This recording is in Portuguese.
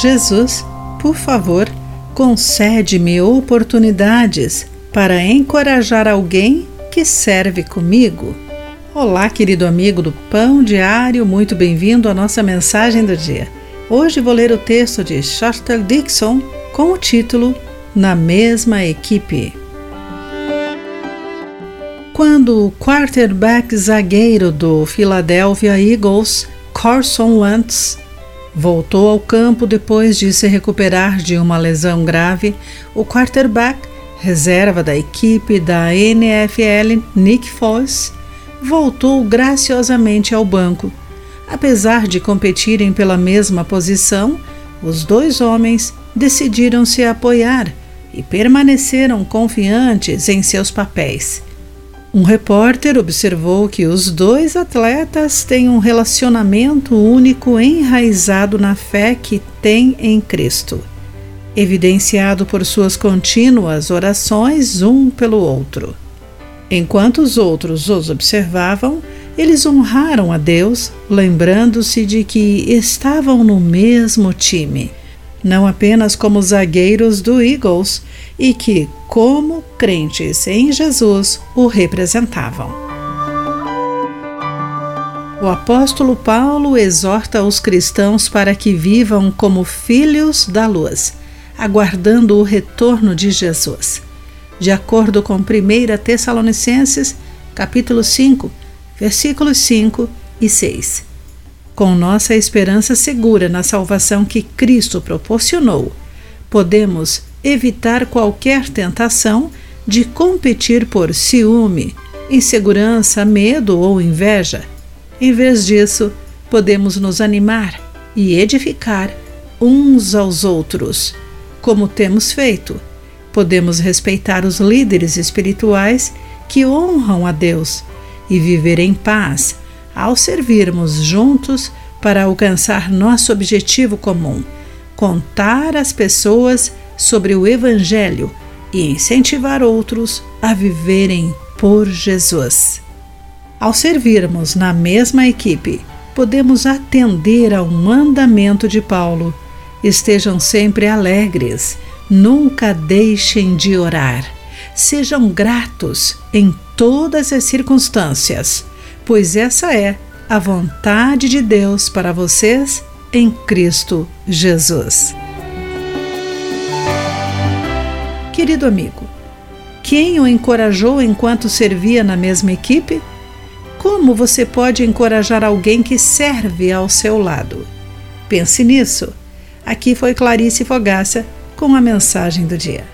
Jesus, por favor, concede-me oportunidades para encorajar alguém que serve comigo. Olá, querido amigo do Pão Diário, muito bem-vindo à nossa mensagem do dia. Hoje vou ler o texto de Shorter Dixon com o título Na mesma equipe. Quando o quarterback zagueiro do Philadelphia Eagles, Carson Wentz, voltou ao campo depois de se recuperar de uma lesão grave, o quarterback, reserva da equipe da NFL, Nick Foles, voltou graciosamente ao banco. Apesar de competirem pela mesma posição, os dois homens decidiram se apoiar e permaneceram confiantes em seus papéis. Um repórter observou que os dois atletas têm um relacionamento único enraizado na fé que têm em Cristo, evidenciado por suas contínuas orações um pelo outro. Enquanto os outros os observavam, eles honraram a Deus, lembrando-se de que estavam no mesmo time não apenas como zagueiros do Eagles, e que, como crentes em Jesus, o representavam. O apóstolo Paulo exorta os cristãos para que vivam como filhos da luz, aguardando o retorno de Jesus. De acordo com 1 Tessalonicenses, capítulo 5, versículos 5 e 6 com nossa esperança segura na salvação que Cristo proporcionou, podemos evitar qualquer tentação de competir por ciúme, insegurança, medo ou inveja. Em vez disso, podemos nos animar e edificar uns aos outros, como temos feito. Podemos respeitar os líderes espirituais que honram a Deus e viver em paz ao servirmos juntos para alcançar nosso objetivo comum: contar às pessoas sobre o Evangelho e incentivar outros a viverem por Jesus. Ao servirmos na mesma equipe, podemos atender ao mandamento de Paulo. Estejam sempre alegres, nunca deixem de orar. Sejam gratos em todas as circunstâncias pois essa é a vontade de Deus para vocês em Cristo Jesus. Querido amigo, quem o encorajou enquanto servia na mesma equipe? Como você pode encorajar alguém que serve ao seu lado? Pense nisso. Aqui foi Clarice Fogaça com a mensagem do dia.